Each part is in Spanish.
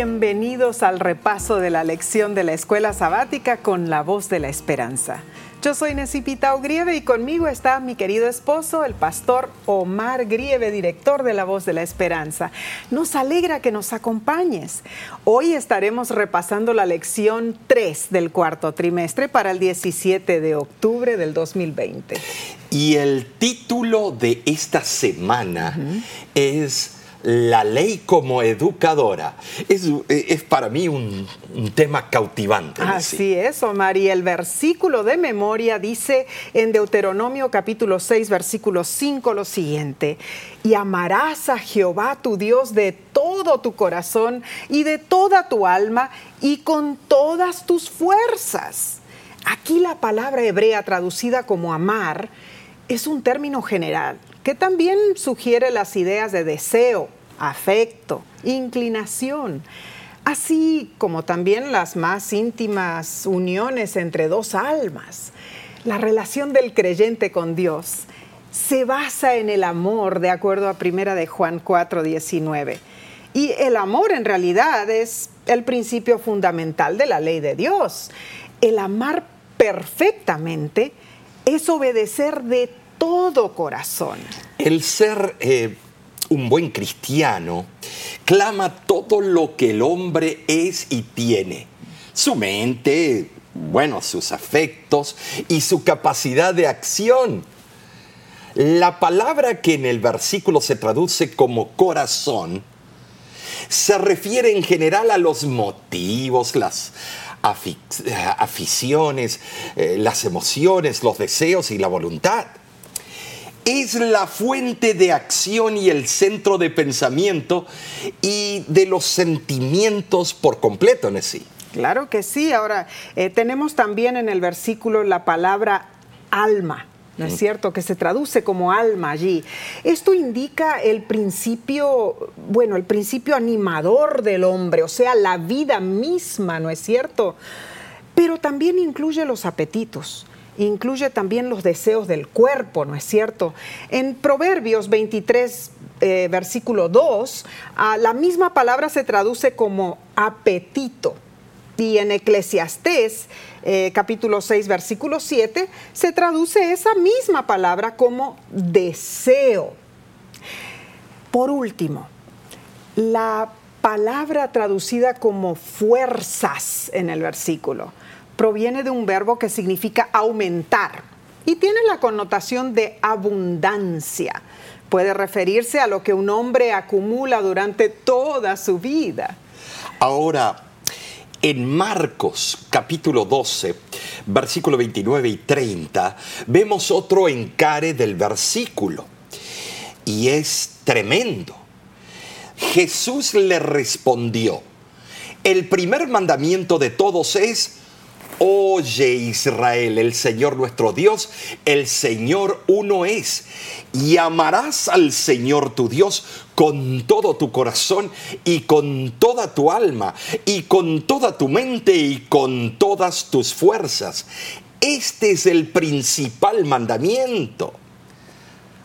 bienvenidos al repaso de la lección de la escuela sabática con la voz de la esperanza. Yo soy Necipita Grieve y conmigo está mi querido esposo, el pastor Omar Grieve, director de La Voz de la Esperanza. Nos alegra que nos acompañes. Hoy estaremos repasando la lección 3 del cuarto trimestre para el 17 de octubre del 2020. Y el título de esta semana es la ley como educadora. Es, para mí un, tema cautivante. Así es, Omar. Y el versículo de memoria dice en Deuteronomio capítulo 6, versículo 5 lo siguiente. Y amarás a Jehová tu Dios de todo tu corazón y de toda tu alma y con todas tus fuerzas. Aquí la palabra hebrea traducida como amar es un término general que también sugiere las ideas de deseo, afecto, inclinación, así como también las más íntimas uniones entre dos almas. La relación del creyente con Dios se basa en el amor, de acuerdo a Primera de Juan 4, 19. Y el amor en realidad es el principio fundamental de la ley de Dios. El amar perfectamente es obedecer de todo corazón. El ser eh, un buen cristiano clama todo lo que el hombre es y tiene. Su mente, bueno, sus afectos y su capacidad de acción. La palabra que en el versículo se traduce como corazón se refiere en general a los motivos, las aficiones, eh, las emociones, los deseos y la voluntad es la fuente de acción y el centro de pensamiento y de los sentimientos por completo sí. Claro que sí. Ahora, eh, tenemos también en el versículo la palabra alma. ¿no es cierto? Que se traduce como alma allí. Esto indica el principio, bueno, el principio animador del hombre, o sea, la vida misma, ¿no es cierto? Pero también incluye los apetitos incluye también los deseos del cuerpo, ¿no es cierto? En Proverbios 23, eh, versículo 2, la misma palabra se traduce como apetito. Y en Eclesiastés, eh, capítulo 6, versículo 7, se traduce esa misma palabra como deseo. Por último, la palabra traducida como fuerzas en el versículo proviene de un verbo que significa aumentar y tiene la connotación de abundancia. Puede referirse a lo que un hombre acumula durante toda su vida. Ahora, en Marcos capítulo 12, versículo 29 y 30, vemos otro encare del versículo. Y es tremendo. Jesús le respondió, el primer mandamiento de todos es, Oye Israel, el Señor nuestro Dios, el Señor uno es. Y amarás al Señor tu Dios con todo tu corazón y con toda tu alma y con toda tu mente y con todas tus fuerzas. Este es el principal mandamiento.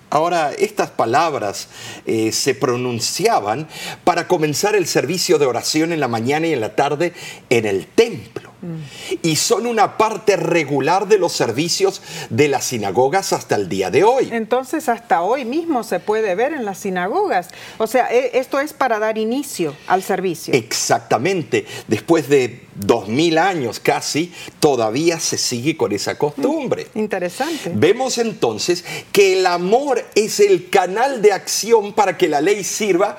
Ahora, estas palabras eh, se pronunciaban para comenzar el servicio de oración en la mañana y en la tarde en el templo y son una parte regular de los servicios de las sinagogas hasta el día de hoy. Entonces hasta hoy mismo se puede ver en las sinagogas. O sea, e, esto es para dar inicio al servicio. Exactamente. Después de dos mil años casi, todavía se sigue con esa costumbre. Mm, interesante. Vemos entonces que el amor es el canal de acción para que la ley sirva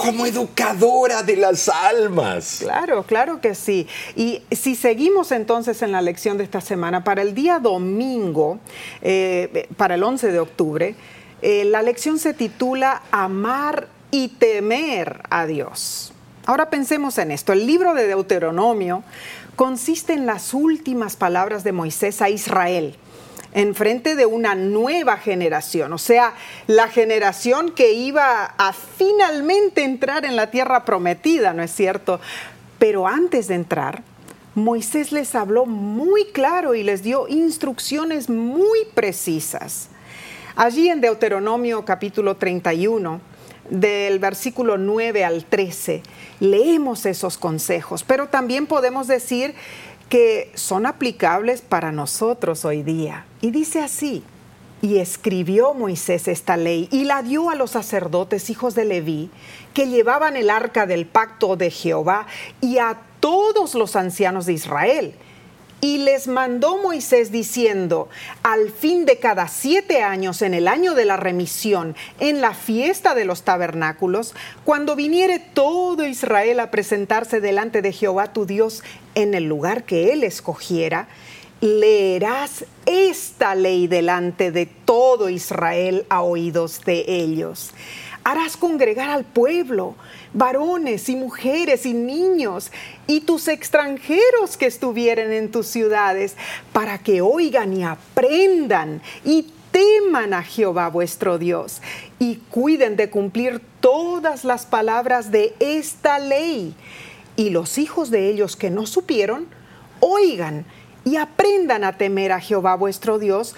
como educadora de las almas. Claro, claro que sí. Y si seguimos entonces en la lección de esta semana, para el día domingo, eh, para el 11 de octubre, eh, la lección se titula Amar y temer a Dios. Ahora pensemos en esto. El libro de Deuteronomio consiste en las últimas palabras de Moisés a Israel en frente de una nueva generación, o sea, la generación que iba a finalmente entrar en la tierra prometida, ¿no es cierto? Pero antes de entrar, Moisés les habló muy claro y les dio instrucciones muy precisas. Allí en Deuteronomio capítulo 31, del versículo 9 al 13, leemos esos consejos, pero también podemos decir que son aplicables para nosotros hoy día. Y dice así, y escribió Moisés esta ley y la dio a los sacerdotes hijos de Leví, que llevaban el arca del pacto de Jehová, y a todos los ancianos de Israel. Y les mandó Moisés diciendo, al fin de cada siete años, en el año de la remisión, en la fiesta de los tabernáculos, cuando viniere todo Israel a presentarse delante de Jehová tu Dios en el lugar que él escogiera, leerás esta ley delante de todo Israel a oídos de ellos. Harás congregar al pueblo, varones y mujeres y niños, y tus extranjeros que estuvieren en tus ciudades, para que oigan y aprendan y teman a Jehová vuestro Dios, y cuiden de cumplir todas las palabras de esta ley. Y los hijos de ellos que no supieron, oigan y aprendan a temer a Jehová vuestro Dios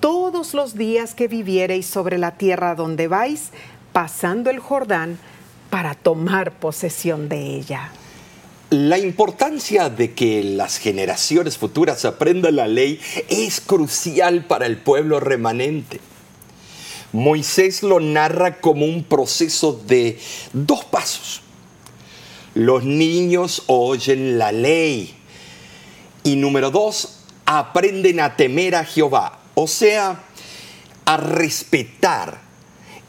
todos los días que viviereis sobre la tierra donde vais, pasando el Jordán para tomar posesión de ella. La importancia de que las generaciones futuras aprendan la ley es crucial para el pueblo remanente. Moisés lo narra como un proceso de dos pasos. Los niños oyen la ley y número dos, aprenden a temer a Jehová, o sea, a respetar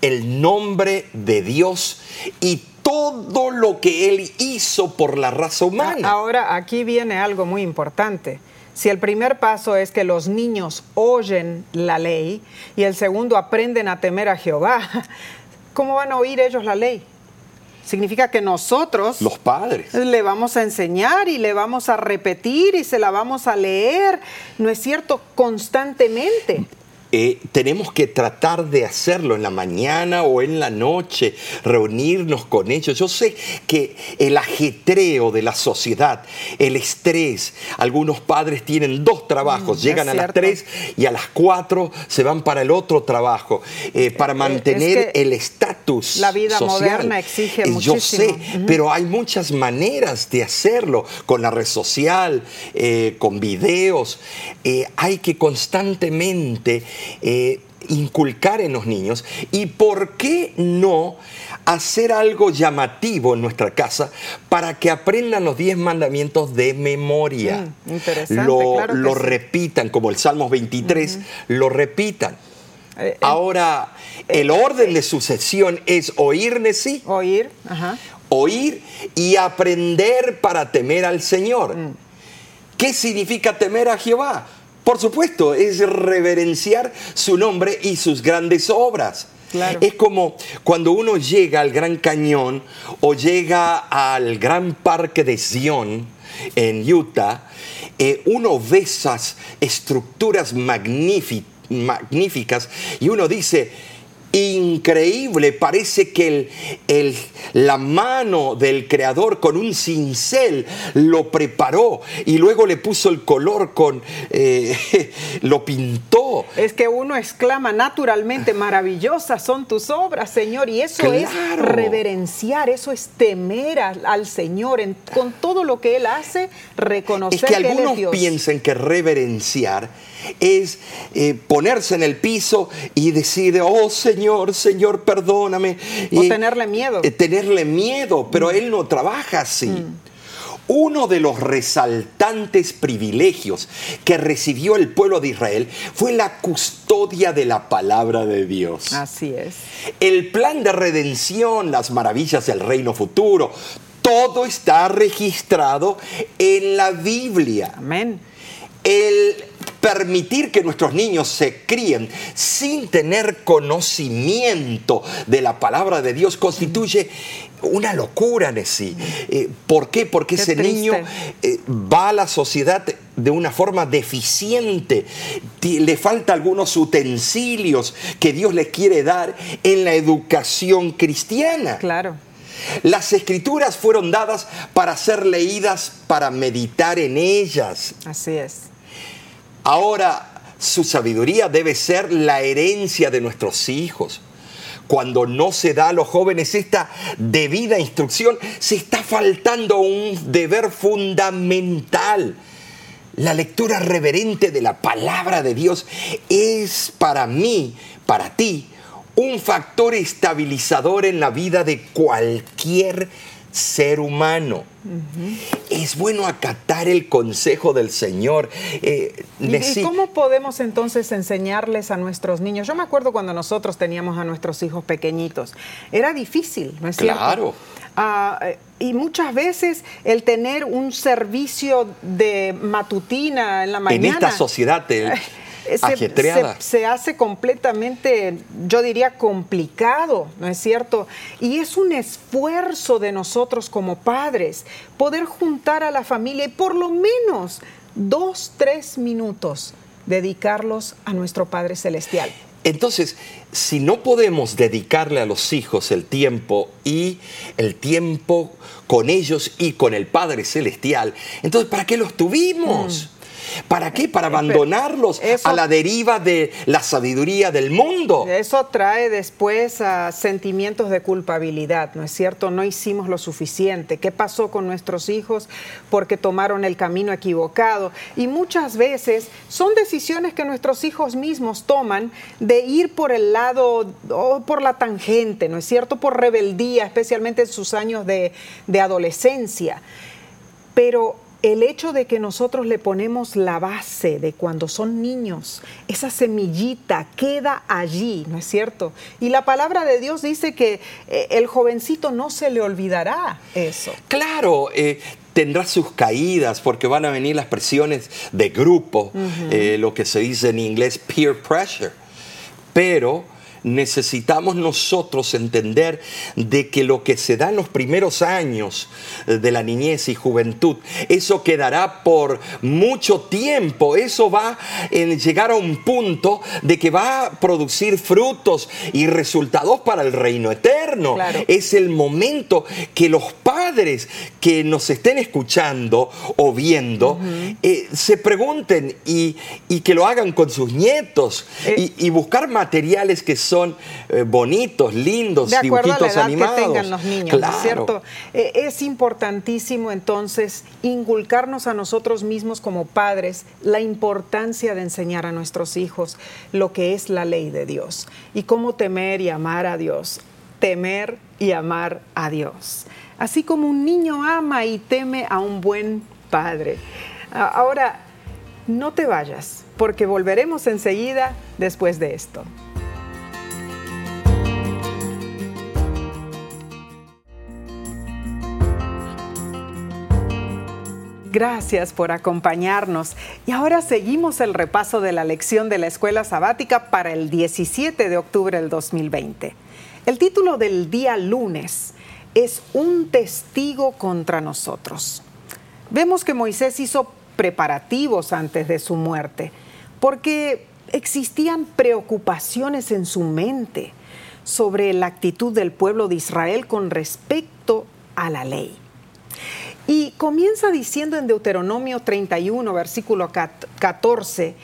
el nombre de Dios y todo lo que Él hizo por la raza humana. Ahora, aquí viene algo muy importante. Si el primer paso es que los niños oyen la ley y el segundo aprenden a temer a Jehová, ¿cómo van a oír ellos la ley? Significa que nosotros, los padres, le vamos a enseñar y le vamos a repetir y se la vamos a leer, ¿no es cierto? Constantemente. Eh, tenemos que tratar de hacerlo en la mañana o en la noche, reunirnos con ellos. Yo sé que el ajetreo de la sociedad, el estrés, algunos padres tienen dos trabajos, mm, llegan a las tres y a las cuatro se van para el otro trabajo, eh, para eh, mantener el estatus. La vida moderna exige muchísimo. Yo sé, pero hay muchas maneras de hacerlo, con la red social, con videos. hay que constantemente eh, inculcar en los niños y por qué no hacer algo llamativo en nuestra casa para que aprendan los diez mandamientos de memoria. Mm, lo, repitan, como el Salmos 23, lo repitan. Eh, eh, Ahora, el orden de sucesión es oír, sí. Oír, Oír y aprender para temer al Señor. Mm. ¿Qué significa temer a Jehová? Por supuesto, es reverenciar su nombre y sus grandes obras. Es como cuando uno llega al Gran Cañón o llega al Gran Parque de Zion en Utah, eh, uno ve esas estructuras magníficas y uno dice, increíble. Parece que el, la mano del creador con un cincel lo preparó y luego le puso el color con, eh, lo pintó. Es que uno exclama naturalmente, maravillosas son tus obras, Señor. Y eso es reverenciar, eso es temer al, Señor. con todo lo que Él hace, reconocer es que, algunos piensan que reverenciar es eh, ponerse en el piso y decir, oh Señor, Señor, perdóname. O tenerle miedo. Eh, tenerle miedo, pero mm. Él no trabaja así. Mm. Uno de los resaltantes privilegios que recibió el pueblo de Israel fue la custodia de la palabra de Dios. Así es. El plan de redención, las maravillas del reino futuro, todo está registrado en la Biblia. Amén. El permitir que nuestros niños se críen sin tener conocimiento de la palabra de Dios constituye una locura, Nessie. Eh, ¿Por qué? Porque ese niño eh, va a la sociedad de una forma deficiente. Le falta algunos utensilios que Dios le quiere dar en la educación cristiana. Claro. Las escrituras fueron dadas para ser leídas, para meditar en ellas. Así es. Ahora, su sabiduría debe ser la herencia de nuestros hijos. cuando no se da a los jóvenes esta debida instrucción, se está faltando un deber fundamental. La lectura reverente de la palabra de Dios es para mí, para ti, un factor estabilizador en la vida de cualquier ser humano. Es bueno acatar el consejo del Señor. Eh, ¿Y, cómo podemos entonces enseñarles a nuestros niños? Yo me acuerdo cuando nosotros teníamos a nuestros hijos pequeñitos. Era difícil, ¿no es cierto? Claro. Ah, eh, y muchas veces el tener un servicio de matutina en la mañana. En esta sociedad se, hace completamente, yo diría, complicado, ¿no es cierto? Y es un esfuerzo de nosotros como padres poder juntar a la familia y por lo menos dos, tres minutos dedicarlos a nuestro Padre Celestial. Entonces, si no podemos dedicarle a los hijos el tiempo y el tiempo con ellos y con el Padre Celestial, entonces, ¿para qué los tuvimos? Mm. ¿Para qué? Para abandonarlos a la deriva de la sabiduría del mundo. Eso trae después a sentimientos de culpabilidad, ¿no es cierto? No hicimos lo suficiente. ¿Qué pasó con nuestros hijos? Porque tomaron el camino equivocado. Y muchas veces son decisiones que nuestros hijos mismos toman de ir por el lado o por la tangente, ¿no es cierto? Por rebeldía, especialmente en sus años de, de adolescencia. Pero el hecho de que nosotros le ponemos la base de cuando son niños, esa semillita queda allí, ¿no es cierto? Y la palabra de Dios dice que eh, el jovencito no se le olvidará eso. Claro, eh, tendrá sus caídas porque van a venir las presiones de grupo, eh, lo que se dice en inglés peer pressure. Pero necesitamos nosotros entender de que lo que se da en los primeros años de la niñez y juventud, eso quedará por mucho tiempo, eso va a llegar a un punto de que va a producir frutos y resultados para el reino eterno. Es el momento que los padres que nos estén escuchando o viendo eh, se pregunten y, que lo hagan con sus nietos eh, y, y buscar materiales que son eh, bonitos, lindos, de dibujitos a la edad Que tengan los niños, cierto? Eh, es importantísimo entonces inculcarnos a nosotros mismos como padres la importancia de enseñar a nuestros hijos lo que es la ley de Dios y cómo temer y amar a Dios. Temer y amar a Dios. Así como un niño ama y teme a un buen padre. Ahora, no te vayas, porque volveremos enseguida después de esto. Gracias por acompañarnos. Y ahora seguimos el repaso de la lección de la escuela sabática para el 17 de octubre del 2020. El título del día lunes es Un testigo contra nosotros. Vemos que Moisés hizo preparativos antes de su muerte porque existían preocupaciones en su mente sobre la actitud del pueblo de Israel con respecto a la ley. Y comienza diciendo en Deuteronomio 31, versículo 14,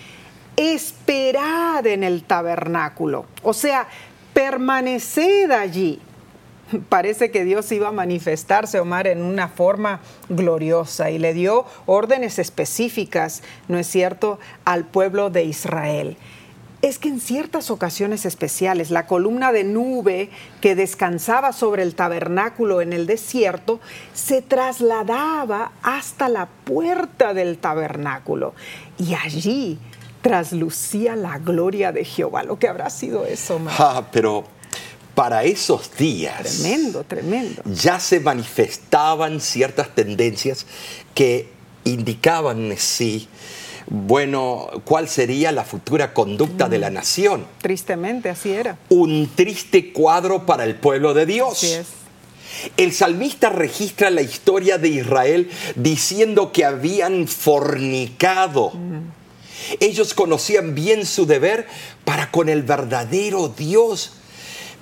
esperad en el tabernáculo, o sea, permaneced allí. Parece que Dios iba a manifestarse, Omar, en una forma gloriosa y le dio órdenes específicas, ¿no es cierto?, al pueblo de Israel es que en ciertas ocasiones especiales la columna de nube que descansaba sobre el tabernáculo en el desierto se trasladaba hasta la puerta del tabernáculo y allí traslucía la gloria de Jehová. Lo que habrá sido eso, Ah, pero para esos días. Tremendo, tremendo. Ya se manifestaban ciertas tendencias que indicaban sí bueno, ¿cuál sería la futura conducta de la mm. nación? Tristemente, así era. Un triste cuadro para el pueblo de Dios. Así es. El salmista registra la historia de Israel diciendo que habían fornicado. Mm. Ellos conocían bien su deber para con el verdadero Dios,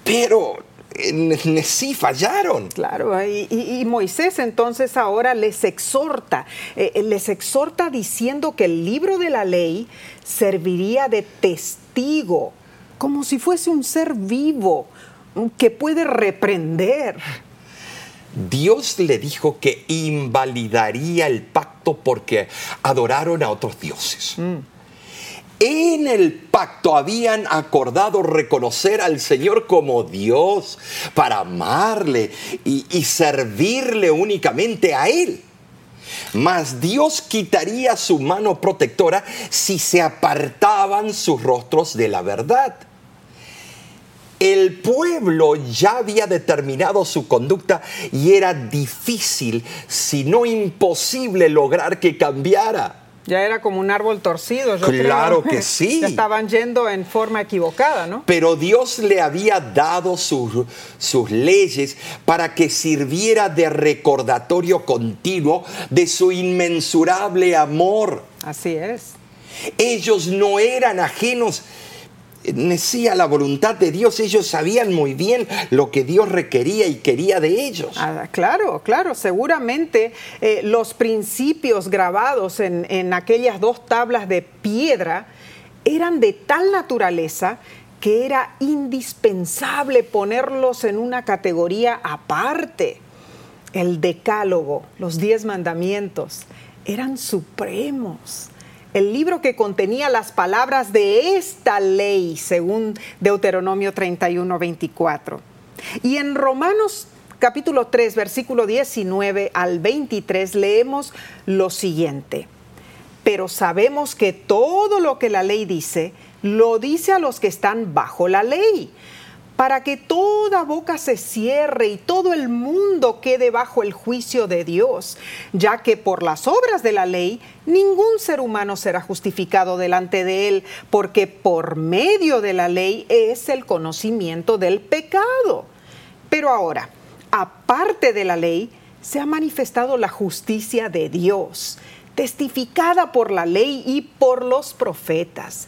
pero sí fallaron. Claro, y, Moisés entonces ahora les exhorta, eh, eh, les exhorta diciendo que el libro de la ley serviría de testigo como si fuese un ser vivo que puede reprender. Dios le dijo que invalidaría el pacto porque adoraron a otros dioses. En el pacto habían acordado reconocer al Señor como Dios para amarle y, servirle únicamente a Él. Mas Dios quitaría su mano protectora si se apartaban sus rostros de la verdad. El pueblo ya había determinado su conducta y era difícil, si no imposible, lograr que cambiara. Ya era como un árbol torcido, yo Claro creo. que sí. Ya estaban yendo en forma equivocada, ¿no? Pero Dios le había dado sus, sus leyes para que sirviera de recordatorio continuo de su inmensurable amor. Así es. Ellos no eran ajenos decía la voluntad de Dios, ellos sabían muy bien lo que Dios requería y quería de ellos. Ah, claro, claro, seguramente eh, los principios grabados en, en aquellas dos tablas de piedra eran de tal naturaleza que era indispensable ponerlos en una categoría aparte. El decálogo, los diez mandamientos, eran supremos el libro que contenía las palabras de esta ley, según Deuteronomio 31, 24. Y en Romanos capítulo 3, versículo 19 al 23 leemos lo siguiente. Pero sabemos que todo lo que la ley dice, lo dice a los que están bajo la ley para que toda boca se cierre y todo el mundo quede bajo el juicio de Dios, ya que por las obras de la ley ningún ser humano será justificado delante de él, porque por medio de la ley es el conocimiento del pecado. Pero ahora, aparte de la ley, se ha manifestado la justicia de Dios, testificada por la ley y por los profetas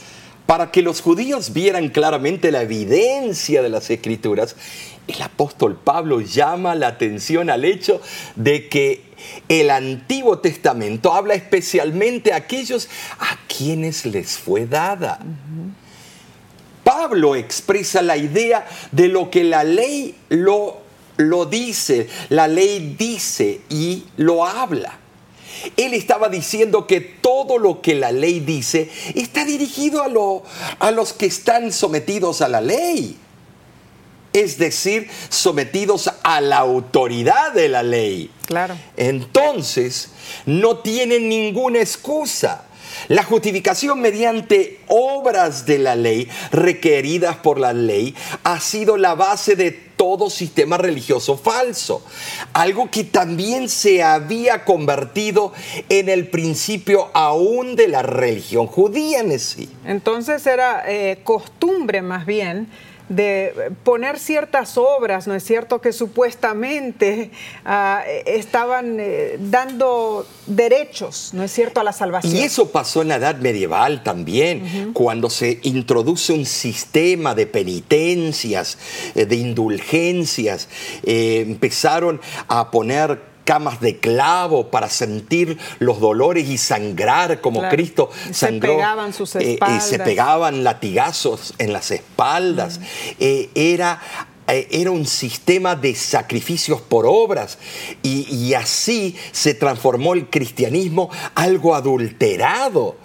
Para que los judíos vieran claramente la evidencia de las escrituras, el apóstol Pablo llama la atención al hecho de que el Antiguo Testamento habla especialmente a aquellos a quienes les fue dada. Pablo expresa la idea de lo que la ley lo, lo dice, la ley dice y lo habla. Él estaba diciendo que todo lo que la ley dice está dirigido a, lo, a los que están sometidos a la ley es decir, sometidos a la autoridad de la ley. Claro. Entonces, no tienen ninguna excusa. La justificación mediante obras de la ley, requeridas por la ley, ha sido la base de todo sistema religioso falso. Algo que también se había convertido en el principio aún de la religión judía en sí. Entonces era eh, costumbre más bien de poner ciertas obras, ¿no es cierto?, que supuestamente uh, estaban eh, dando derechos, ¿no es cierto?, a la salvación. Y eso pasó en la Edad Medieval también, uh -huh. cuando se introduce un sistema de penitencias, eh, de indulgencias, eh, empezaron a poner camas de clavo para sentir los dolores y sangrar como Claro. Cristo Y se sangró. pegaban sus Eh, eh, espaldas. se pegaban latigazos en las espaldas. Eh, era un sistema de sacrificios por obras y, y así se transformó el cristianismo algo adulterado.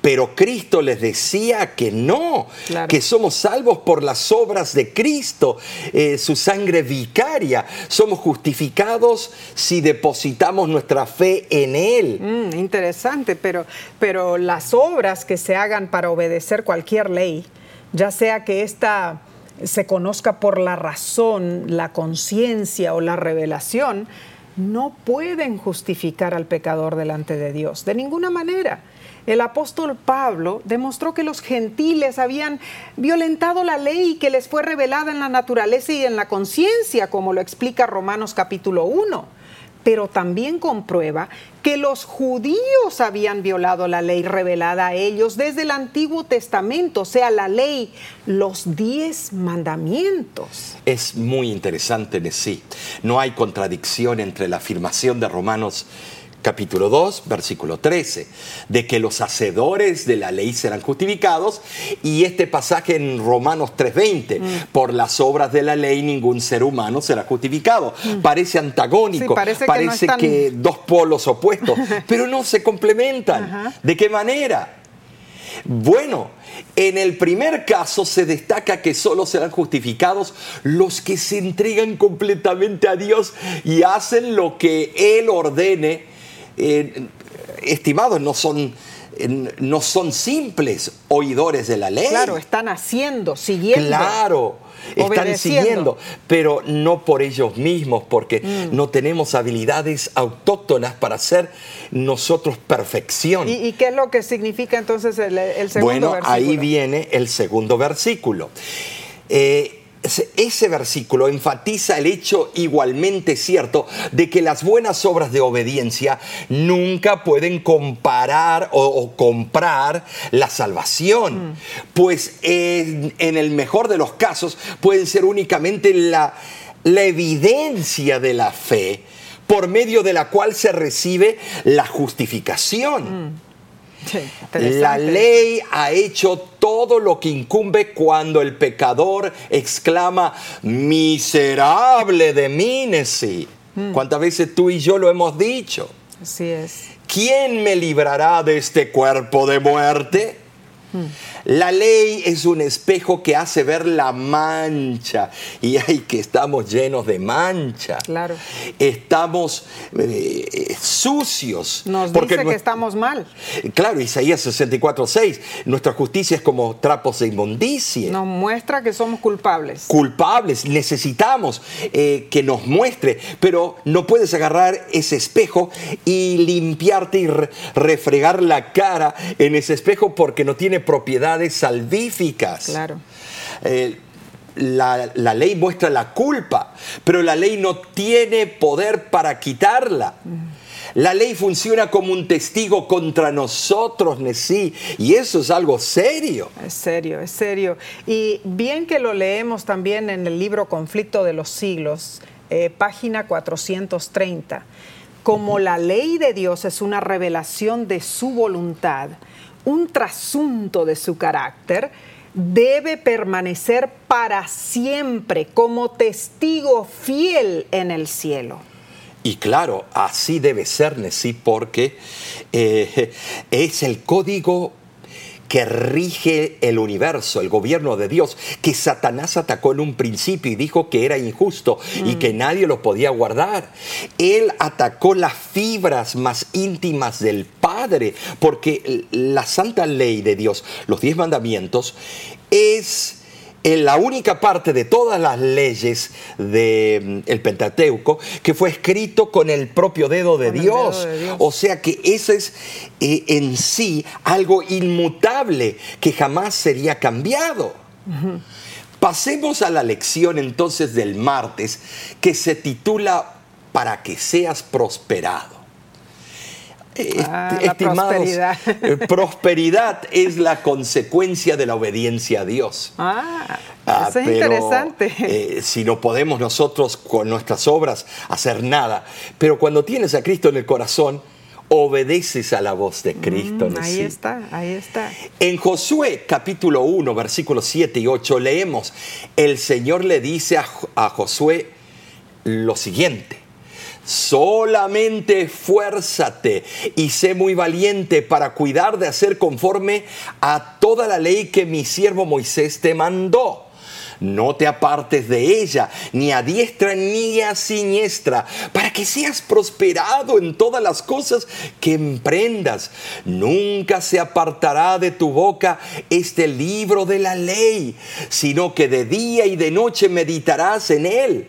Pero Cristo les decía que no, Claro. que somos salvos por las obras de Cristo, eh, su sangre vicaria. Somos justificados si depositamos nuestra fe en Él. Mm, interesante, pero, pero las obras que se hagan para obedecer cualquier ley, ya sea que ésta se conozca por la razón, la conciencia o la revelación, no pueden justificar al pecador delante de Dios, de ninguna manera. El apóstol Pablo demostró que los gentiles habían violentado la ley que les fue revelada en la naturaleza y en la conciencia, como lo explica Romanos capítulo 1. pero también comprueba que los judíos habían violado la ley revelada a ellos desde el Antiguo Testamento, o sea, la ley, los diez mandamientos. Es muy interesante sí. No hay contradicción entre la afirmación de Romanos capítulo 2, versículo 13, de que los hacedores de la ley serán justificados, y este pasaje en Romanos 3:20, mm. por las obras de la ley ningún ser humano será justificado. Mm. Parece antagónico, parece, que, dos polos opuestos, pero no se complementan. ¿De qué manera? Bueno, en el primer caso se destaca que solo serán justificados los que se entregan completamente a Dios y hacen lo que Él ordene eh, estimados, no son, no son simples oidores de la ley. Claro, están haciendo, siguiendo. Claro, están siguiendo, pero no por ellos mismos, porque mm. no tenemos habilidades autóctonas para hacer nosotros perfección. ¿Y, qué es lo que significa entonces el, segundo bueno, versículo? Bueno, ahí viene el segundo versículo. Eh, ese versículo enfatiza el hecho igualmente cierto de que las buenas obras de obediencia nunca pueden comparar o, comprar la salvación, mm. pues en, el mejor de los casos pueden ser únicamente la, evidencia de la fe por medio de la cual se recibe la justificación. Mm la ley ha hecho todo lo que incumbe cuando el pecador exclama, miserable de mí. Mm. ¿Cuántas veces tú y yo lo hemos dicho? Así es. ¿Quién me librará de este cuerpo de muerte? La ley es un espejo que hace ver la mancha. Y hay que estamos llenos de mancha. Claro. Estamos eh, sucios. Nos porque dice que estamos mal. Claro, Isaías 64, 6. Nuestra justicia es como trapos de inmundicia. Nos muestra que somos culpables. Culpables. Necesitamos eh, que nos muestre. Pero no puedes agarrar ese espejo y limpiarte y refregar la cara en ese espejo porque no tiene salvíficas. Claro. Eh, la, ley muestra la culpa, pero la ley no tiene poder para quitarla. La ley funciona como un testigo contra nosotros, Nesí, y eso es algo serio. Es serio, es serio. Y bien que lo leemos también en el libro Conflicto de los Siglos, eh, página 430. Como la ley de Dios es una revelación de su voluntad, un trasunto de su carácter, debe permanecer para siempre como testigo fiel en el cielo. Y claro, así debe ser, Nesí, porque eh, es el código que rige el universo, el gobierno de Dios, que Satanás atacó en un principio y dijo que era injusto y que mm. nadie lo podía guardar. Él atacó las fibras más íntimas del Padre, porque la santa ley de Dios, los diez mandamientos, es en la única parte de todas las leyes del mm, Pentateuco que fue escrito con el propio dedo de, Dios. O sea que eso es eh, en sí algo inmutable que jamás sería cambiado. Pasemos a la lección entonces del martes que se titula Para que seas prosperado. Ah, prosperidad. Eh, prosperidad es la consecuencia de la obediencia a Dios. Ah, ah eso es interesante. Eh, si no podemos nosotros con nuestras obras hacer nada, pero cuando tienes a Cristo en el corazón, obedeces a la voz de Cristo. Mm, ahí está, ahí está. En Josué capítulo 1, versículos 7 y 8 leemos, el Señor le dice a Josué lo siguiente Solamente esfuérzate y sé muy valiente para cuidar de hacer conforme a toda la ley que mi siervo Moisés te mandó. No te apartes de ella, ni a diestra ni a siniestra, para que seas prosperado en todas las cosas que emprendas. Nunca se apartará de tu boca este libro de la ley, sino que de día y de noche meditarás en él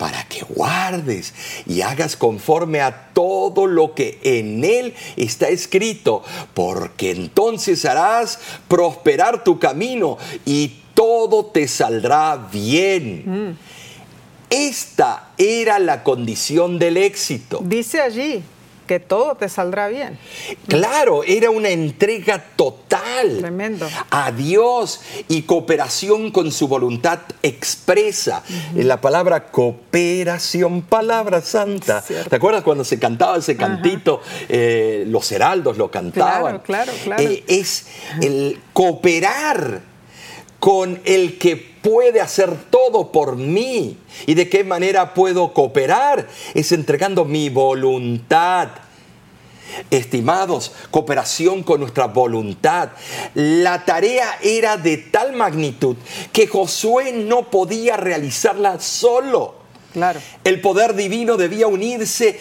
para que guardes y hagas conforme a todo lo que en él está escrito, porque entonces harás prosperar tu camino y todo te saldrá bien. Mm. Esta era la condición del éxito. Dice allí que todo te saldrá bien. Claro, era una entrega total Tremendo. a Dios y cooperación con su voluntad expresa. La palabra cooperación, palabra santa. ¿Te acuerdas cuando se cantaba ese cantito? Eh, los heraldos lo cantaban. Claro, claro, claro. Eh, es el cooperar con el que puede hacer todo por mí. ¿Y de qué manera puedo cooperar? Es entregando mi voluntad. Estimados, cooperación con nuestra voluntad. La tarea era de tal magnitud que Josué no podía realizarla solo. Claro. El poder divino debía unirse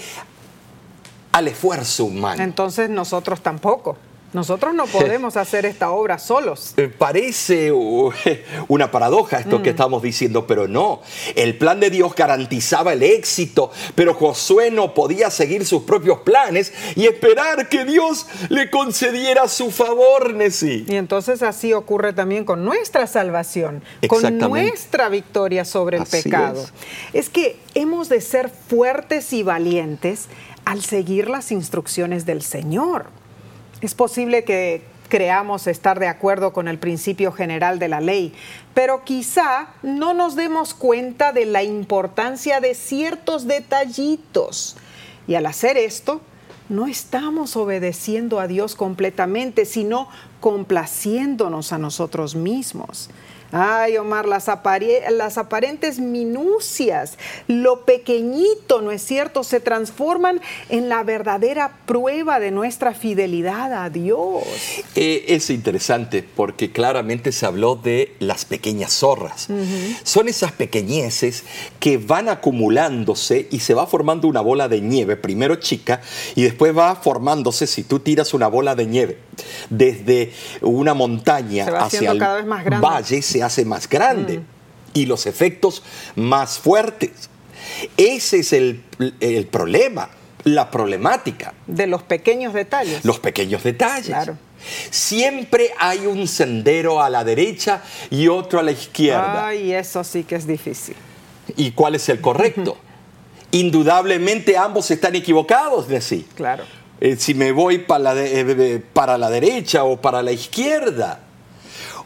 al esfuerzo humano. Entonces nosotros tampoco. Nosotros no podemos hacer esta obra solos. Eh, Parece uh, una paradoja esto que estamos diciendo, pero no. El plan de Dios garantizaba el éxito, pero Josué no podía seguir sus propios planes y esperar que Dios le concediera su favor, Nesí. Y entonces así ocurre también con nuestra salvación, con nuestra victoria sobre el Así pecado. Es. que hemos de ser fuertes y valientes al seguir las instrucciones del Señor. Es posible que creamos estar de acuerdo con el principio general de la ley, pero quizá no nos demos cuenta de la importancia de ciertos detallitos. Y al hacer esto, no estamos obedeciendo a Dios completamente, sino complaciéndonos a nosotros mismos. Ay, Omar, las, apare- las aparentes minucias, lo pequeñito, ¿no es cierto?, se transforman en la verdadera prueba de nuestra fidelidad a Dios. Eh, es interesante porque claramente se habló de las pequeñas zorras. Son esas pequeñeces que van acumulándose y se va formando una bola de nieve, primero chica y después va formándose si tú tiras una bola de nieve desde una montaña hacia el cada vez más grande. valle, se hace más grande y los efectos más fuertes. Ese es el, el problema, la problemática De los pequeños detalles. los pequeños detalles. Claro. Siempre hay un sendero a la derecha y otro a la izquierda. Ay, eso sí que es difícil. ¿Y cuál es el correcto? Indudablemente ambos están equivocados de sí. Claro. Eh, si me voy para la, de- eh, eh, para la derecha o para la izquierda.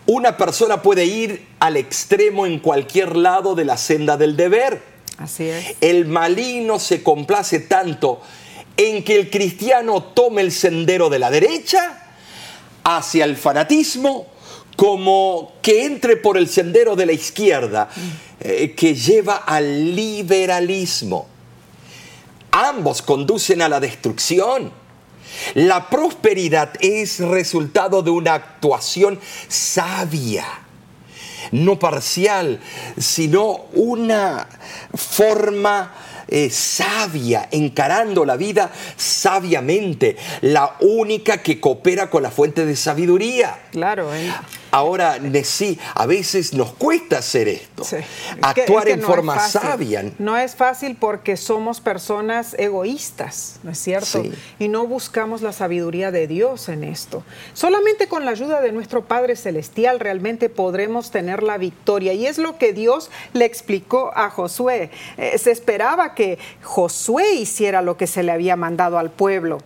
Una persona puede ir al extremo en cualquier lado de la senda del deber. Así es. El maligno se complace tanto en que el cristiano tome el sendero de la derecha hacia el fanatismo como que entre por el sendero de la izquierda eh, que lleva al liberalismo. Ambos conducen a la destrucción. La prosperidad es resultado de una actuación sabia no parcial, sino una forma eh, sabia, encarando la vida sabiamente, la única que coopera con la fuente de sabiduría. Claro. ¿eh? Ahora, sí, a veces nos cuesta hacer esto, Sí. Actuar es que en no forma sabia. No es fácil porque somos personas egoístas, ¿no es cierto? Sí. Y no buscamos la sabiduría de Dios en esto. Solamente con la ayuda de nuestro Padre Celestial realmente podremos tener la victoria. Y es lo que Dios le explicó a Josué. Eh, se esperaba que Josué hiciera lo que se le había mandado al pueblo.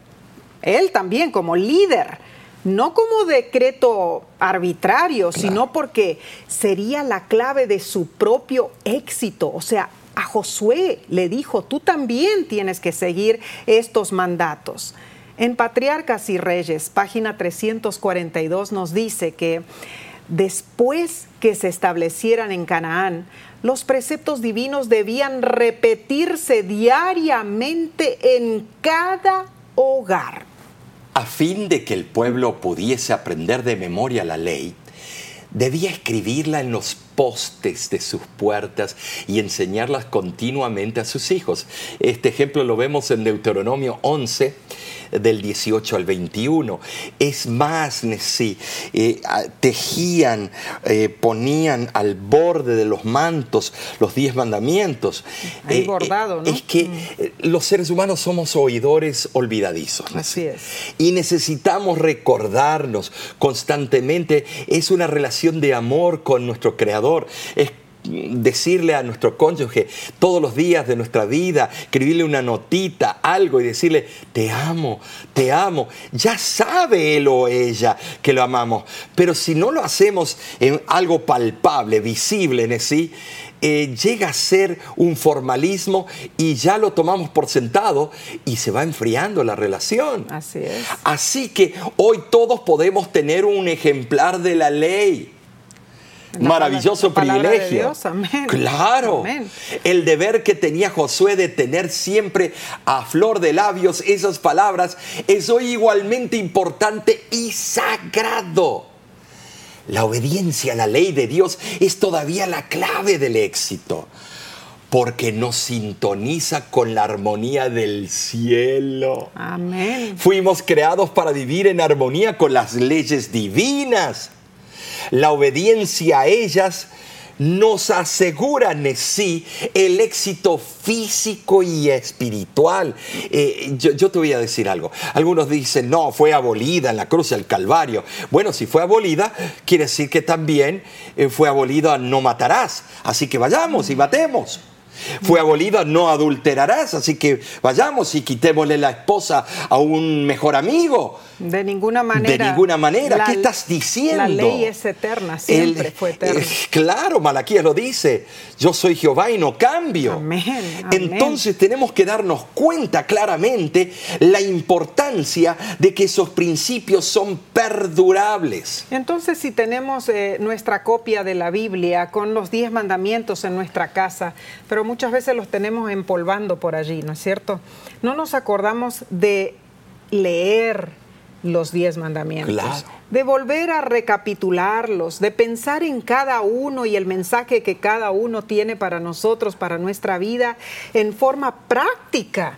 Él también como líder. No como decreto arbitrario, sino porque sería la clave de su propio éxito. O sea, a Josué le dijo, tú también tienes que seguir estos mandatos. En Patriarcas y Reyes, página 342, nos dice que después que se establecieran en Canaán, los preceptos divinos debían repetirse diariamente en cada hogar. A fin de que el pueblo pudiese aprender de memoria la ley, debía escribirla en los postes de sus puertas y enseñarlas continuamente a sus hijos. Este ejemplo lo vemos en Deuteronomio 11, del 18 al 21. Es más, sí, eh, tejían, eh, ponían al borde de los mantos los diez mandamientos. Ahí Eh, bordado, ¿no? Es que eh, los seres humanos somos oidores olvidadizos. Así es. Y necesitamos recordarnos constantemente, es una relación de amor con nuestro Creador. Es decirle a nuestro cónyuge todos los días de nuestra vida, escribirle una notita, algo y decirle, te amo, te amo. Ya sabe él o ella que lo amamos. Pero si no lo hacemos en algo palpable, visible en sí, eh, llega a ser un formalismo y ya lo tomamos por sentado y se va enfriando la relación. Así es. Así que hoy todos podemos tener un ejemplar de la ley. Maravilloso privilegio. Claro. El deber que tenía Josué de tener siempre a flor de labios esas palabras es hoy igualmente importante y sagrado. La obediencia a la ley de Dios es todavía la clave del éxito, porque nos sintoniza con la armonía del cielo. Amén. Fuimos creados para vivir en armonía con las leyes divinas. La obediencia a ellas nos aseguran en sí el éxito físico y espiritual. Eh, yo, te voy a decir algo. Algunos dicen, no, fue abolida en la cruz del Calvario. Bueno, si fue abolida, quiere decir que también eh, fue abolida no matarás. Así que vayamos y matemos. Fue abolida, no adulterarás, así que vayamos y quitémosle la esposa a un mejor amigo. De ninguna manera. De ninguna manera. ¿Qué estás diciendo? La ley es eterna, siempre fue eterna. claro, Malaquías lo dice. Yo soy Jehová y no cambio. Amén, Entonces tenemos que darnos cuenta claramente la importancia de que esos principios son perdurables. Entonces, si tenemos eh, nuestra copia de la Biblia con los diez mandamientos en nuestra casa, pero muchas veces los tenemos empolvando por allí, ¿no es cierto? No nos acordamos de leer los diez mandamientos, de volver a recapitularlos, de pensar en cada uno y el mensaje que cada uno tiene para nosotros, para nuestra vida, en forma práctica.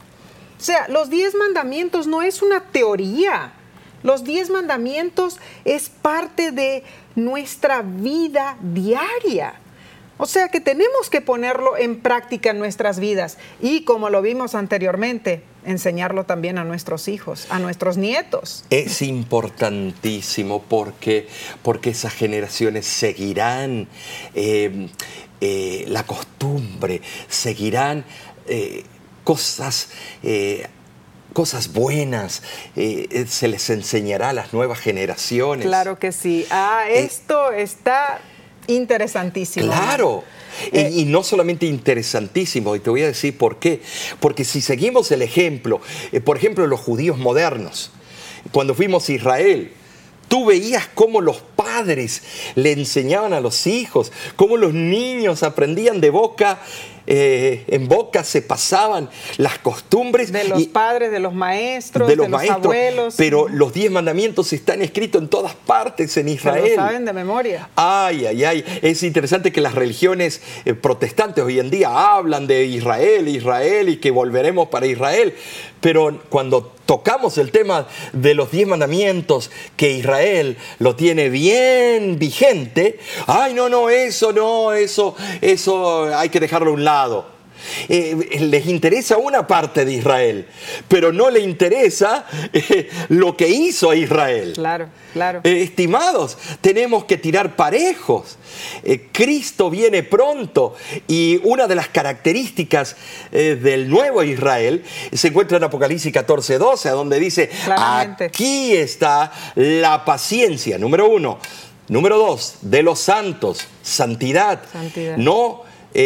O sea, los diez mandamientos no es una teoría, los diez mandamientos es parte de nuestra vida diaria. O sea que tenemos que ponerlo en práctica en nuestras vidas y como lo vimos anteriormente, enseñarlo también a nuestros hijos, a nuestros nietos. Es importantísimo porque, porque esas generaciones seguirán eh, eh, la costumbre, seguirán eh, cosas cosas buenas, se les enseñará a las nuevas generaciones. Claro que sí. Ah, esto está Interesantísimo. Claro. Eh, y, no solamente interesantísimo, y te voy a decir por qué. Porque si seguimos el ejemplo, eh, por ejemplo, los judíos modernos, cuando fuimos a Israel, tú veías cómo los padres le enseñaban a los hijos, cómo los niños aprendían de boca eh, en boca se pasaban las costumbres. De los padres, de los maestros, de los, abuelos. Pero los diez mandamientos están escritos en todas partes en Israel. Se lo saben de memoria. Ay, ay, ay. Es interesante que las religiones eh, protestantes hoy en día hablan de Israel, Israel y que volveremos para Israel. Pero cuando tocamos el tema de los diez mandamientos, que Israel lo tiene bien vigente, ay, no, no, eso no, eso, eso hay que dejarlo a un lado. Eh, les interesa una parte de Israel, pero no le interesa eh, lo que hizo a Israel. Claro, claro. Eh, estimados, tenemos que tirar parejos. Cristo viene pronto y una de las características del nuevo Israel se encuentra en Apocalipsis 14, 12, donde dice, aquí está la paciencia, número uno. Número dos, de los santos, santidad. No